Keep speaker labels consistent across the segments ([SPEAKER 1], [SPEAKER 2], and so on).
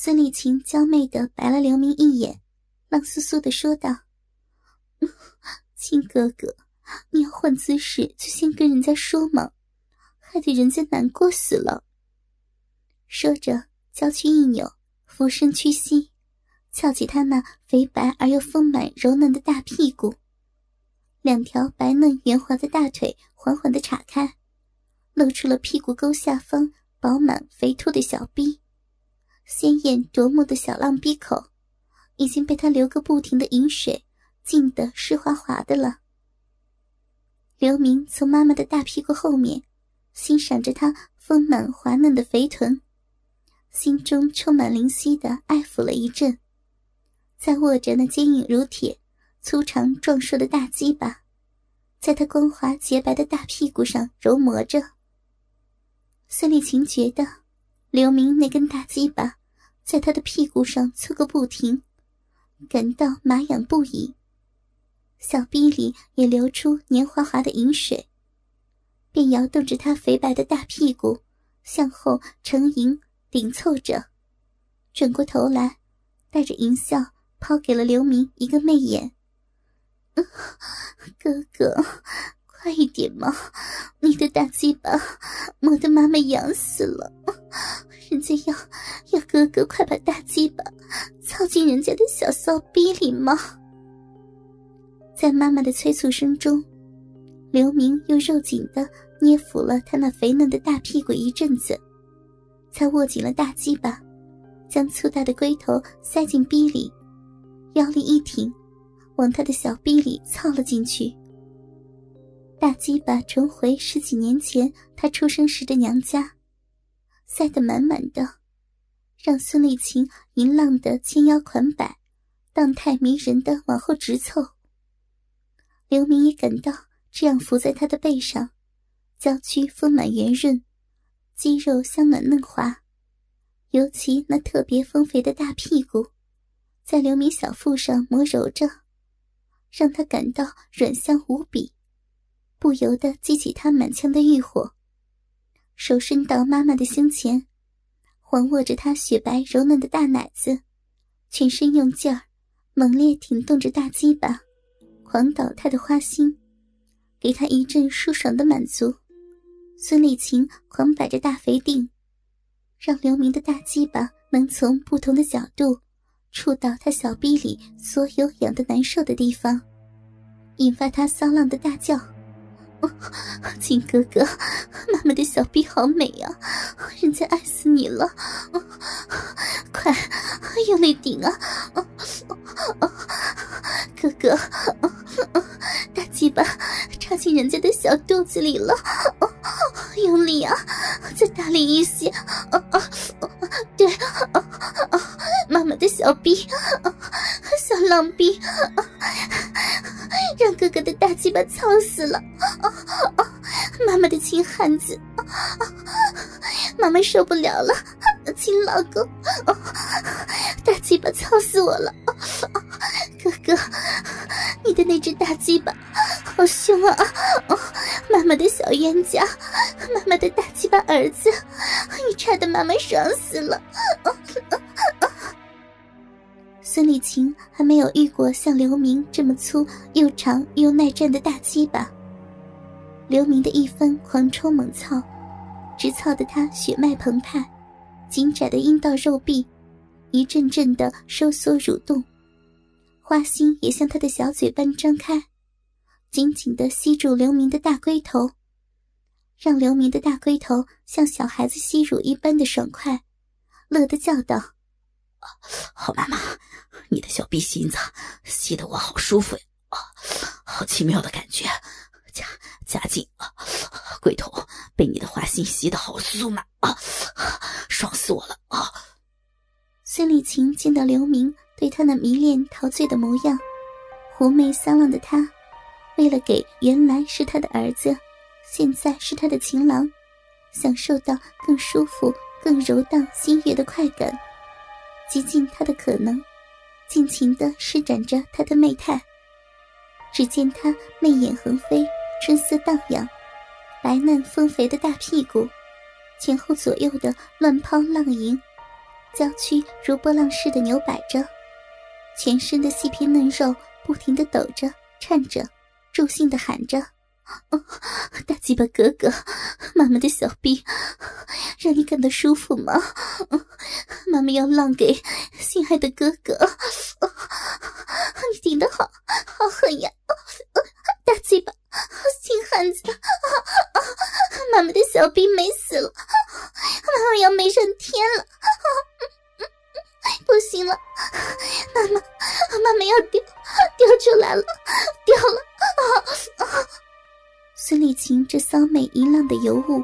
[SPEAKER 1] 孙丽琴娇媚的白了刘明一眼，浪酥酥的说道：“亲哥哥，你要换姿势就先跟人家说嘛，害得人家难过死了。”说着，娇躯一扭，俯身屈膝，翘起他那肥白而又丰满柔嫩的大屁股，两条白嫩圆滑的大腿缓缓的岔开，露出了屁股沟下方饱满肥凸的小臂，鲜艳夺目的小浪逼口，已经被他流个不停的饮水浸得湿滑滑的了。刘明从妈妈的大屁股后面，欣赏着她丰满滑嫩的肥臀。心中充满灵犀的爱抚了一阵，再握着那坚硬如铁、粗长壮硕的大鸡巴，在他光滑洁白的大屁股上揉磨着。孙丽琴觉得刘明那根大鸡巴在他的屁股上搓个不停，感到麻痒不已，小臂里也流出黏滑滑的饮水，便摇动着他肥白的大屁股向后成盈。顶凑着，转过头来，带着淫笑抛给了刘明一个媚眼。哥哥，快一点嘛！你的大鸡巴磨得妈妈痒死了，人家要要哥哥快把大鸡巴操进人家的小骚逼里吗？在妈妈的催促声中，刘明又肉紧的捏抚了他那肥嫩的大屁股一阵子。才握紧了大鸡巴，将粗大的龟头塞进逼里，腰力一挺，往他的小逼里操了进去。大鸡巴重回十几年前他出生时的娘家，塞得满满的，让孙丽琴淫浪的纤腰款摆，荡态迷人的往后直凑。刘明也感到这样伏在他的背上，娇躯丰满圆润。肌肉香暖嫩滑，尤其那特别丰肥的大屁股，在刘明小腹上磨揉着，让他感到软香无比，不由得激起他满腔的欲火。手伸到妈妈的胸前，环握着她雪白柔嫩的大奶子，全身用劲儿，猛烈挺动着大鸡巴，狂倒她的花心，给她一阵舒爽的满足。孙丽琴狂摆着大肥腚，让刘明的大鸡巴能从不同的角度触到他小臂里所有痒得难受的地方，引发他骚浪的大叫：“亲哥哥，妈妈的小臂好美啊，人家爱死你了！快用力顶啊，哥哥，大鸡巴插进人家的小肚子里了！”用力啊，再大力一些！啊啊，对，啊啊，妈妈的小臂，小浪逼，让哥哥的鸡巴操死了！啊啊，妈妈的亲汉子，妈妈受不了了！亲老公，大鸡巴操死我了！哥哥，你的那只大鸡巴好凶啊！妈妈的小冤家。妈妈的大鸡巴儿子，你差的妈妈爽死了！孙丽琴还没有遇过像刘明这么粗又长又耐战的大鸡巴。刘明的一番狂抽猛操，直操得他血脉澎湃，紧窄的阴道肉壁一阵阵的收缩蠕动，花心也像他的小嘴般张开，紧紧的吸住刘明的大龟头。让刘明的大龟头像小孩子吸乳一般的爽快，乐得叫道：“
[SPEAKER 2] 好妈妈，你的小逼心子吸得我好舒服呀！好奇妙的感觉，加加紧啊！龟头被你的花心吸得好酥嘛！啊，爽死我了！啊！”
[SPEAKER 1] 孙丽琴见到刘明对她那迷恋陶醉的模样，狐媚骚浪的她，为了给原来是她的儿子。现在是他的情郎，享受到更舒服、更柔荡、心悦的快感，极尽他的可能，尽情的施展着他的媚态。只见他媚眼横飞，春色荡漾，白嫩丰肥的大屁股，前后左右的乱抛浪吟，娇躯如波浪似的扭摆着，全身的细皮嫩肉不停的抖着、颤着，助兴的喊着：“大鸡巴哥哥，妈妈的小臂，让你感到舒服吗？妈妈要浪给心爱的哥哥。你顶得好，好狠呀！大鸡巴，金汉子，妈妈的小臂没丽琴这骚媚淫浪的尤物，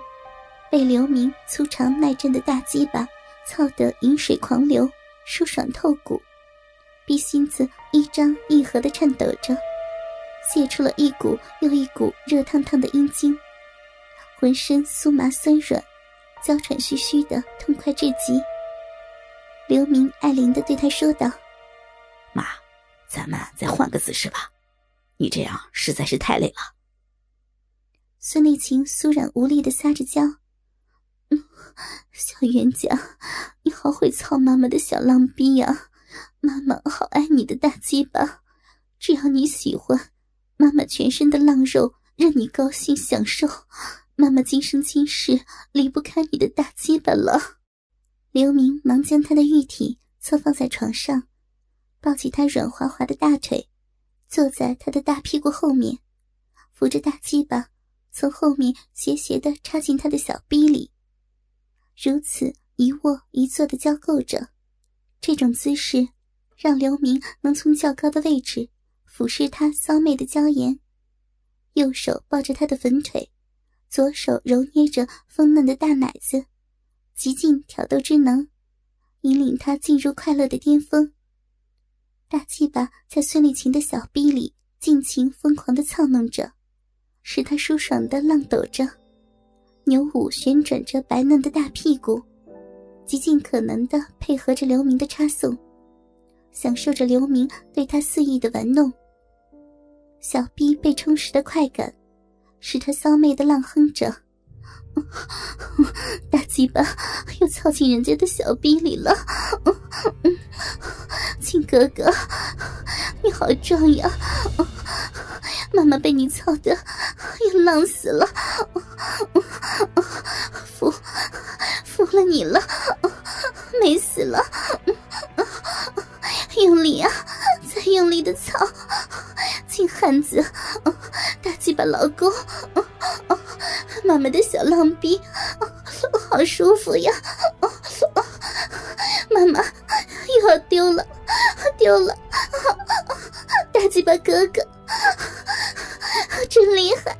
[SPEAKER 1] 被刘明粗长耐震的大鸡巴操得饮水狂流，舒爽透骨，逼心子一张一合的颤抖着，泄出了一股又一股热烫烫的阴茎，浑身酥麻酸软，娇喘吁吁的，痛快至极。刘明爱怜的对他说道：“
[SPEAKER 2] 妈，咱们再换个姿势吧，你这样实在是太累了。”
[SPEAKER 1] 孙丽琴酥软无力的撒着娇：“嗯，小冤家，你好会操妈妈的小浪逼呀！妈妈好爱你的大鸡巴，只要你喜欢，妈妈全身的浪肉任你高兴享受，妈妈今生今世离不开你的大鸡巴了。”刘明忙将他的玉体侧放在床上，抱起他软滑滑的大腿，坐在他的大屁股后面，扶着大鸡巴从后面斜斜的插进他的小逼里。如此一卧一坐的交媾着，这种姿势让刘明能从较高的位置俯视他骚媚的娇颜，右手抱着他的粉腿，左手揉捏着丰嫩的大奶子。极尽挑逗之能，引领他进入快乐的巅峰。大鸡巴在孙丽琴的小臂里尽情疯狂的操弄着，使他舒爽的浪抖着，扭舞旋转着白嫩的大屁股，极尽可能的配合着刘明的插送，享受着刘明对他肆意的玩弄。小臂被充实的快感，使他骚媚的浪哼着。大鸡巴又操进人家的小逼里了，亲哥哥，你好壮呀！妈妈被你操的要浪死了，服服了你了，美死了！用力啊，再用力的操，金汉子，大鸡巴老公。妈妈的小浪逼，好舒服呀！妈妈又要丢了，丢了！真厉害，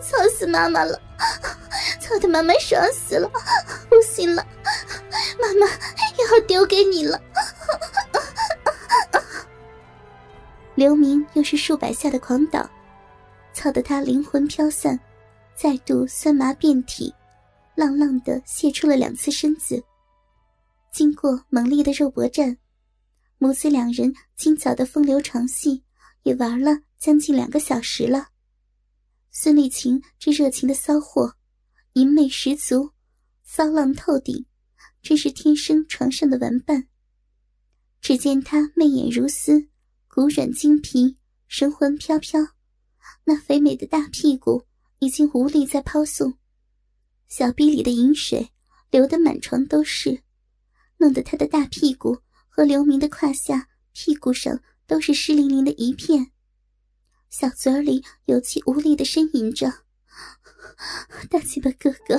[SPEAKER 1] 操死妈妈了！操的妈妈爽死了，不行了，妈妈要丢给你了！刘明又是数百下的狂倒，操得他灵魂飘散。再度酸麻遍体，浪浪的泄出了两次身子。经过猛烈的肉搏战，母子两人今早的风流床戏也玩了将近两个小时了。孙丽琴这热情的骚货，淫媚十足，骚浪透顶，真是天生床上的玩伴。只见她媚眼如丝，骨软筋皮，神魂飘飘，那肥美的大屁股。已经无力再抛送，小臂里的饮水流得满床都是，弄得他的大屁股和刘明的胯下、屁股上都是湿淋淋的一片。小嘴里有气无力的呻吟着：“大鸡巴哥哥，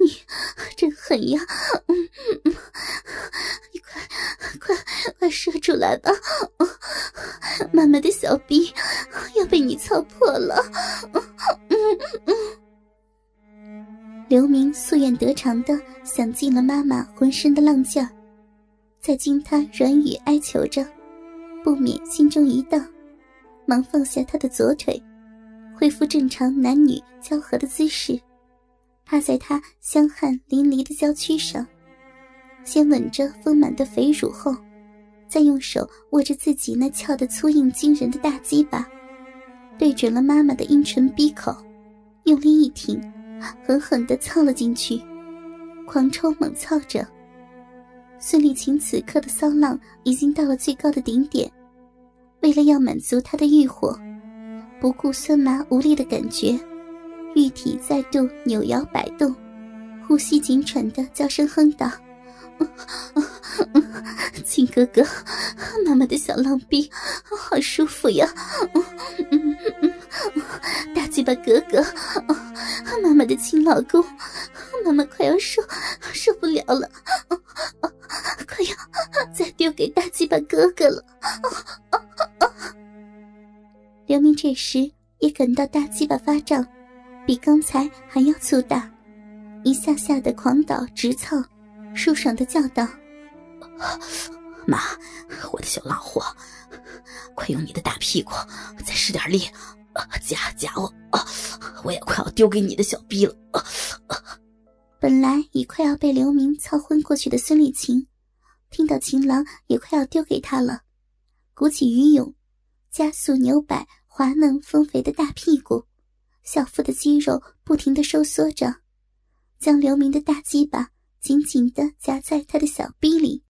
[SPEAKER 1] 你真狠呀！你快快快射出来吧！妈妈的小臂要被你操破了！”刘明夙愿得偿的想尽了妈妈浑身的浪劲儿，在经他软语哀求着，不免心中一荡，忙放下他的左腿，恢复正常男女交合的姿势，趴在他香汗淋漓的娇躯上，先吻着丰满的肥乳后，再用手握着自己那翘得粗硬惊人的大鸡巴，对准了妈妈的阴唇闭口，用力一挺。狠狠地操了进去，狂抽猛操着。孙丽琴此刻的骚浪已经到了最高的顶点，为了要满足他的欲火，不顾酸麻无力的感觉，玉体再度扭摇摆动，呼吸紧喘的叫声哼道：“亲哥哥，妈妈的小浪逼好舒服呀！大鸡巴哥哥，妈妈的亲老公，妈妈快要受受不了了！”快要再丢给大鸡巴哥哥了！刘明这时也感到大鸡巴发胀，比刚才还要粗大，一下下的狂倒直操，舒爽的叫道：“
[SPEAKER 2] 妈，我的小浪货，快用你的大屁股再使点力，夹夹我！我也快要丢给你的小逼了！”
[SPEAKER 1] 本来已快要被刘明操昏过去的孙丽琴。听到情郎也快要丢给他了，鼓起余勇，加速扭摆滑嫩丰肥的大屁股，小腹的肌肉不停的收缩着，将刘明的大鸡巴紧紧的夹在他的小臂里。